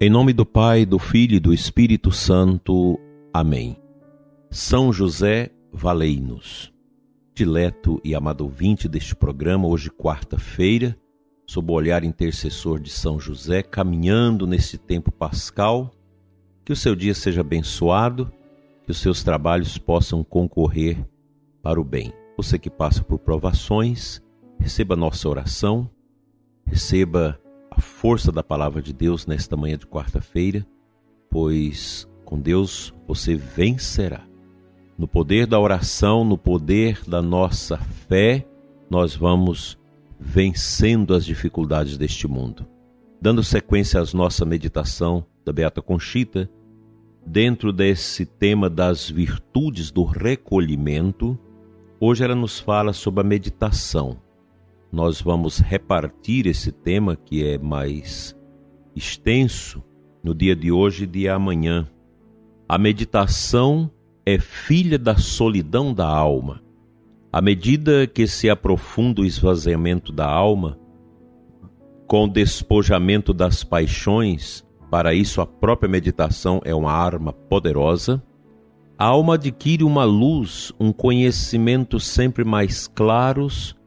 Em nome do Pai, do Filho e do Espírito Santo. Amém. São José, valei-nos. Dileto e amado ouvinte deste programa, hoje quarta-feira, sob o olhar intercessor de São José, caminhando nesse tempo pascal, que o seu dia seja abençoado, que os seus trabalhos possam concorrer para o bem. Você que passa por provações, receba nossa oração, receba força da palavra de Deus nesta manhã de quarta-feira, pois com Deus você vencerá. No poder da oração, no poder da nossa fé, nós vamos vencendo as dificuldades deste mundo. Dando sequência à nossa meditação da Beata Conchita, dentro desse tema das virtudes do recolhimento, hoje ela nos fala sobre a meditação nós vamos repartir esse tema que é mais extenso no dia de hoje e de amanhã. A meditação é filha da solidão da alma. À medida que se aprofunda o esvaziamento da alma, com o despojamento das paixões, para isso a própria meditação é uma arma poderosa, a alma adquire uma luz, um conhecimento sempre mais claros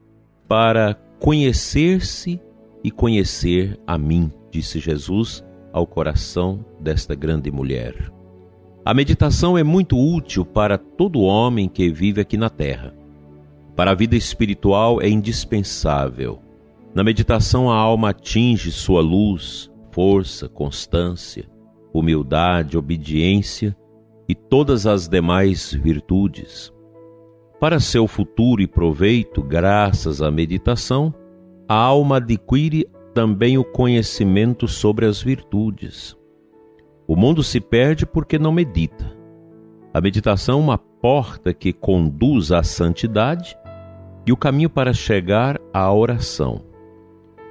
para conhecer-se e conhecer a mim, disse Jesus ao coração desta grande mulher. A meditação é muito útil para todo homem que vive aqui na terra. Para a vida espiritual é indispensável. Na meditação, a alma atinge sua luz, força, constância, humildade, obediência e todas as demais virtudes. Para seu futuro e proveito, graças à meditação, a alma adquire também o conhecimento sobre as virtudes. O mundo se perde porque não medita. A meditação é uma porta que conduz à santidade e o caminho para chegar à oração.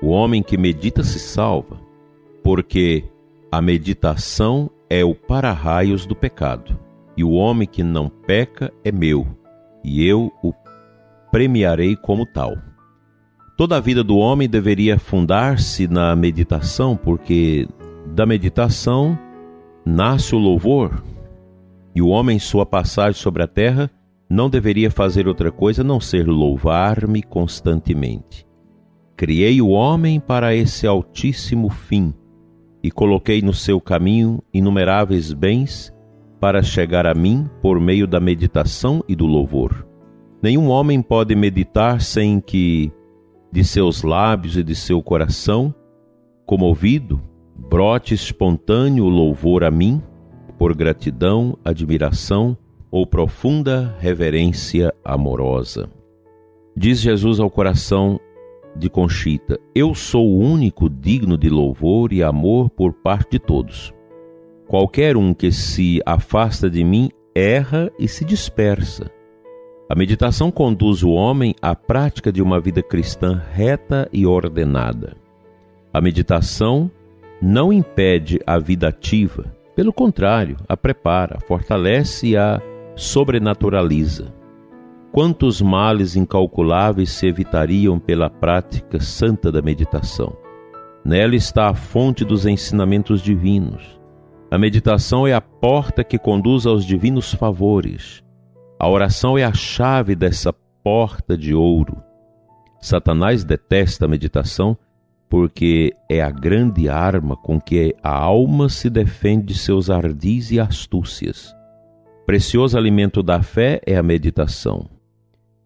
O homem que medita se salva, porque a meditação é o para-raios do pecado, e o homem que não peca é meu e eu o premiarei como tal. Toda a vida do homem deveria fundar-se na meditação, porque da meditação nasce o louvor, e o homem, em sua passagem sobre a terra, não deveria fazer outra coisa a não ser louvar-me constantemente. Criei o homem para esse altíssimo fim e coloquei no seu caminho inumeráveis bens para chegar a mim por meio da meditação e do louvor. Nenhum homem pode meditar sem que de seus lábios e de seu coração, comovido, brote espontâneo louvor a mim, por gratidão, admiração ou profunda reverência amorosa. Diz Jesus ao coração de Conchita: Eu sou o único digno de louvor e amor por parte de todos. Qualquer um que se afasta de mim erra e se dispersa. A meditação conduz o homem à prática de uma vida cristã reta e ordenada. A meditação não impede a vida ativa, pelo contrário, a prepara, fortalece e a sobrenaturaliza. Quantos males incalculáveis se evitariam pela prática santa da meditação? Nela está a fonte dos ensinamentos divinos a meditação é a porta que conduz aos divinos favores. A oração é a chave dessa porta de ouro. Satanás detesta a meditação porque é a grande arma com que a alma se defende de seus ardis e astúcias. Precioso alimento da fé é a meditação.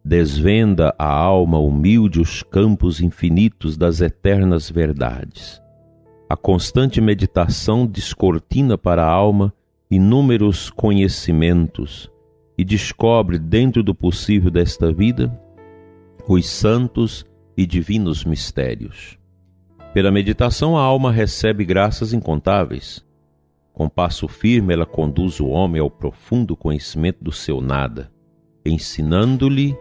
Desvenda a alma humilde os campos infinitos das eternas verdades. A constante meditação descortina para a alma inúmeros conhecimentos e descobre dentro do possível desta vida os santos e divinos mistérios. Pela meditação, a alma recebe graças incontáveis. Com passo firme, ela conduz o homem ao profundo conhecimento do seu nada, ensinando-lhe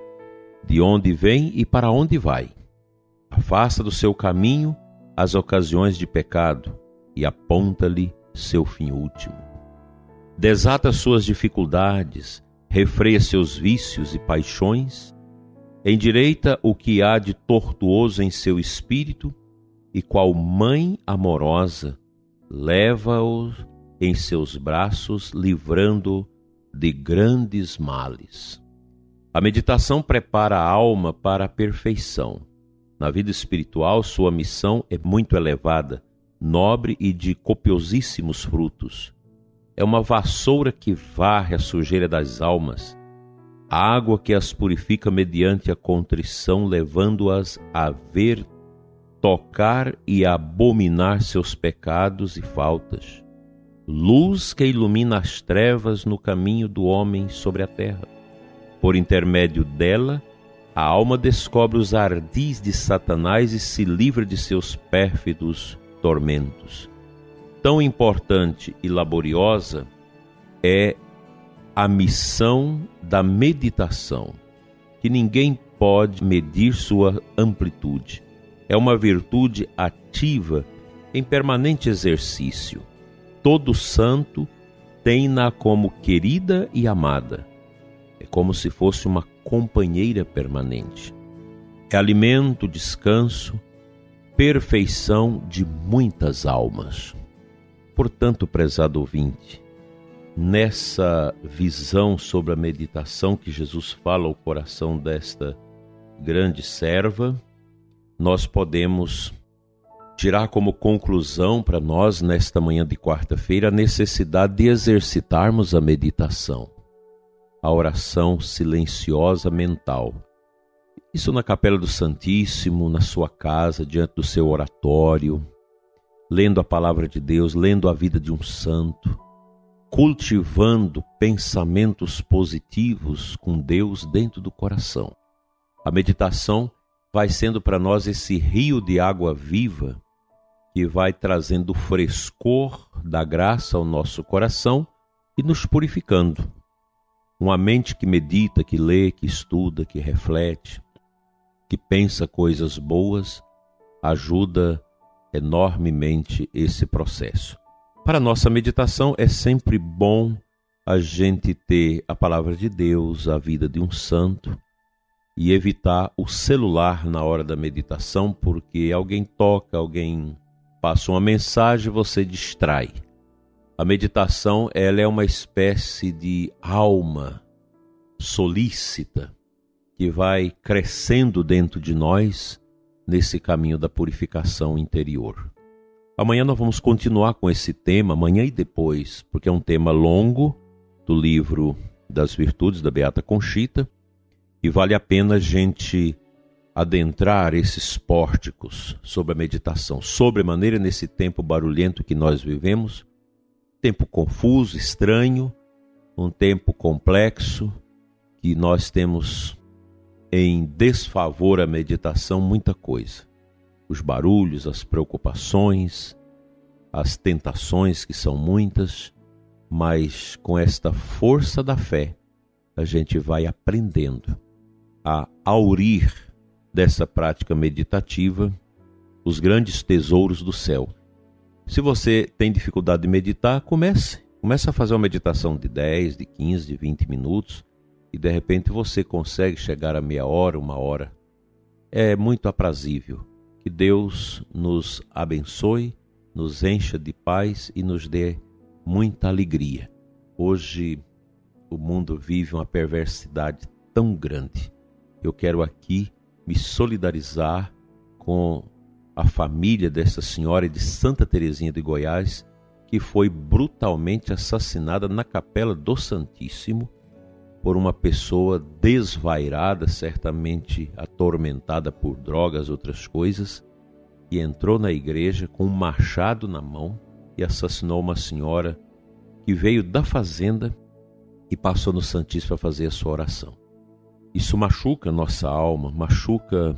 de onde vem e para onde vai. Afasta do seu caminho as ocasiões de pecado e aponta-lhe seu fim último. Desata suas dificuldades, refreia seus vícios e paixões, endireita o que há de tortuoso em seu espírito e, qual mãe amorosa, leva-o em seus braços, livrando de grandes males. A meditação prepara a alma para a perfeição. Na vida espiritual, sua missão é muito elevada, nobre e de copiosíssimos frutos. É uma vassoura que varre a sujeira das almas, água que as purifica mediante a contrição, levando-as a ver, tocar e abominar seus pecados e faltas. Luz que ilumina as trevas no caminho do homem sobre a terra. Por intermédio dela, a alma descobre os ardis de Satanás e se livra de seus pérfidos tormentos. Tão importante e laboriosa é a missão da meditação, que ninguém pode medir sua amplitude. É uma virtude ativa em permanente exercício. Todo santo tem-na como querida e amada. É como se fosse uma companheira permanente. É alimento, descanso, perfeição de muitas almas. Portanto, prezado ouvinte, nessa visão sobre a meditação que Jesus fala ao coração desta grande serva, nós podemos tirar como conclusão para nós, nesta manhã de quarta-feira, a necessidade de exercitarmos a meditação a oração silenciosa mental. Isso na Capela do Santíssimo, na sua casa, diante do seu oratório, lendo a palavra de Deus, lendo a vida de um santo, cultivando pensamentos positivos com Deus dentro do coração. A meditação vai sendo para nós esse rio de água viva que vai trazendo o frescor da graça ao nosso coração e nos purificando. Uma mente que medita, que lê, que estuda, que reflete, que pensa coisas boas, ajuda enormemente esse processo. Para nossa meditação é sempre bom a gente ter a palavra de Deus, a vida de um santo e evitar o celular na hora da meditação, porque alguém toca, alguém passa uma mensagem, você distrai. A meditação ela é uma espécie de alma solícita que vai crescendo dentro de nós nesse caminho da purificação interior. Amanhã nós vamos continuar com esse tema, amanhã e depois, porque é um tema longo do livro das Virtudes da Beata Conchita e vale a pena a gente adentrar esses pórticos sobre a meditação, sobremaneira nesse tempo barulhento que nós vivemos tempo confuso, estranho, um tempo complexo, que nós temos em desfavor à meditação muita coisa. Os barulhos, as preocupações, as tentações que são muitas, mas com esta força da fé, a gente vai aprendendo a aurir dessa prática meditativa os grandes tesouros do céu se você tem dificuldade de meditar, comece. Comece a fazer uma meditação de 10, de 15, de 20 minutos e de repente você consegue chegar a meia hora, uma hora. É muito aprazível. Que Deus nos abençoe, nos encha de paz e nos dê muita alegria. Hoje o mundo vive uma perversidade tão grande. Eu quero aqui me solidarizar com a família dessa senhora de Santa Teresinha de Goiás, que foi brutalmente assassinada na Capela do Santíssimo por uma pessoa desvairada, certamente atormentada por drogas, outras coisas, que entrou na igreja com um machado na mão e assassinou uma senhora que veio da fazenda e passou no Santíssimo para fazer a sua oração. Isso machuca a nossa alma, machuca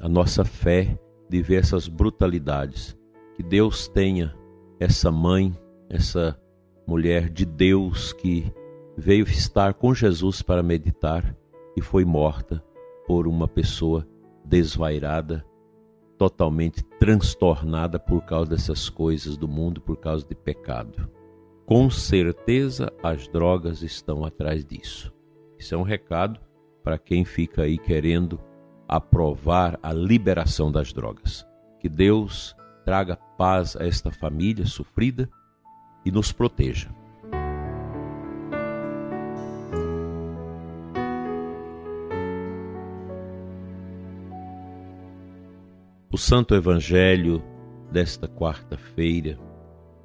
a nossa fé de ver essas brutalidades. Que Deus tenha essa mãe, essa mulher de Deus que veio estar com Jesus para meditar e foi morta por uma pessoa desvairada, totalmente transtornada por causa dessas coisas do mundo, por causa de pecado. Com certeza as drogas estão atrás disso. Isso é um recado para quem fica aí querendo aprovar a liberação das drogas. Que Deus traga paz a esta família sofrida e nos proteja. O Santo Evangelho desta quarta-feira,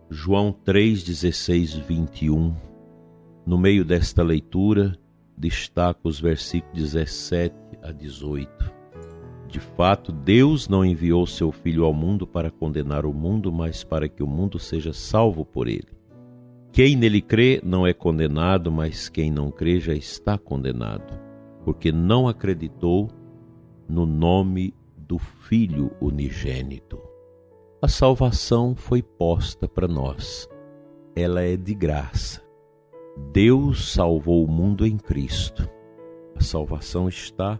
João 3, 16, 21. No meio desta leitura, destaca os versículos 17 a 18. De fato, Deus não enviou seu Filho ao mundo para condenar o mundo, mas para que o mundo seja salvo por ele. Quem nele crê não é condenado, mas quem não crê já está condenado, porque não acreditou no nome do Filho unigênito. A salvação foi posta para nós. Ela é de graça. Deus salvou o mundo em Cristo. A salvação está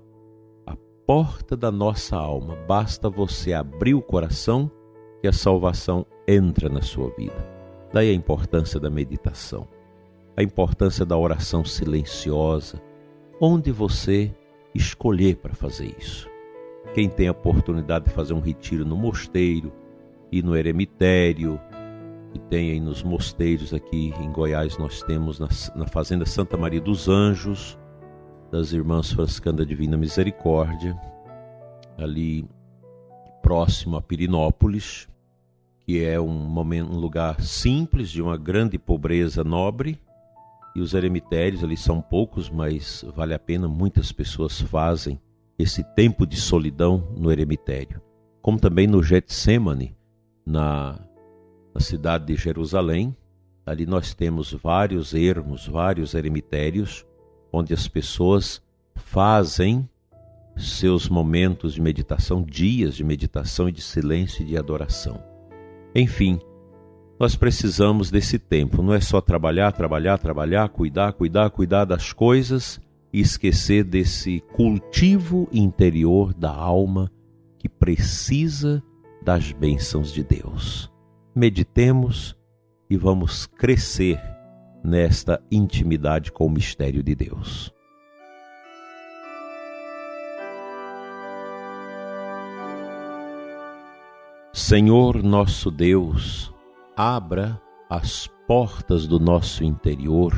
porta da nossa alma. Basta você abrir o coração que a salvação entra na sua vida. Daí a importância da meditação, a importância da oração silenciosa, onde você escolher para fazer isso. Quem tem a oportunidade de fazer um retiro no mosteiro e no eremitério, que tem aí nos mosteiros aqui em Goiás, nós temos na, na Fazenda Santa Maria dos Anjos, das Irmãs Franciscanas da Divina Misericórdia, ali próximo a Pirinópolis, que é um, momento, um lugar simples, de uma grande pobreza nobre, e os eremitérios ali são poucos, mas vale a pena, muitas pessoas fazem esse tempo de solidão no eremitério. Como também no Getsemane, na, na cidade de Jerusalém, ali nós temos vários ermos, vários eremitérios, onde as pessoas fazem seus momentos de meditação, dias de meditação e de silêncio e de adoração. Enfim, nós precisamos desse tempo, não é só trabalhar, trabalhar, trabalhar, cuidar, cuidar, cuidar das coisas e esquecer desse cultivo interior da alma que precisa das bênçãos de Deus. Meditemos e vamos crescer nesta intimidade com o mistério de Deus. Senhor nosso Deus, abra as portas do nosso interior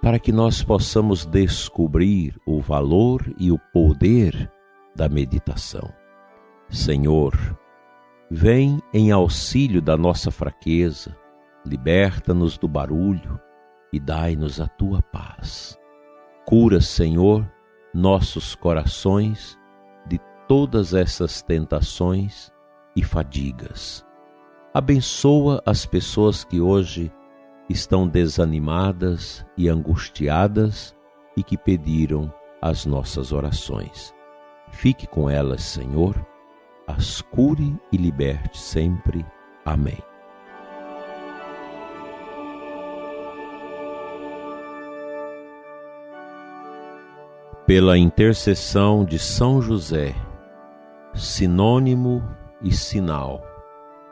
para que nós possamos descobrir o valor e o poder da meditação. Senhor, vem em auxílio da nossa fraqueza liberta-nos do barulho e dai-nos a tua paz. Cura, Senhor, nossos corações de todas essas tentações e fadigas. Abençoa as pessoas que hoje estão desanimadas e angustiadas e que pediram as nossas orações. Fique com elas, Senhor, as cure e liberte sempre. Amém. Pela intercessão de São José, sinônimo e sinal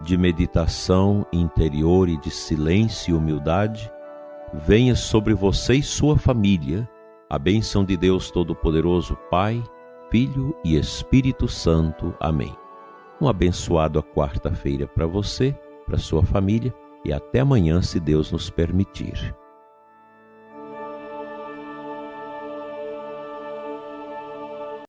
de meditação interior e de silêncio e humildade, venha sobre você e sua família a bênção de Deus Todo-Poderoso, Pai, Filho e Espírito Santo. Amém. Um abençoado a quarta-feira para você, para sua família e até amanhã, se Deus nos permitir.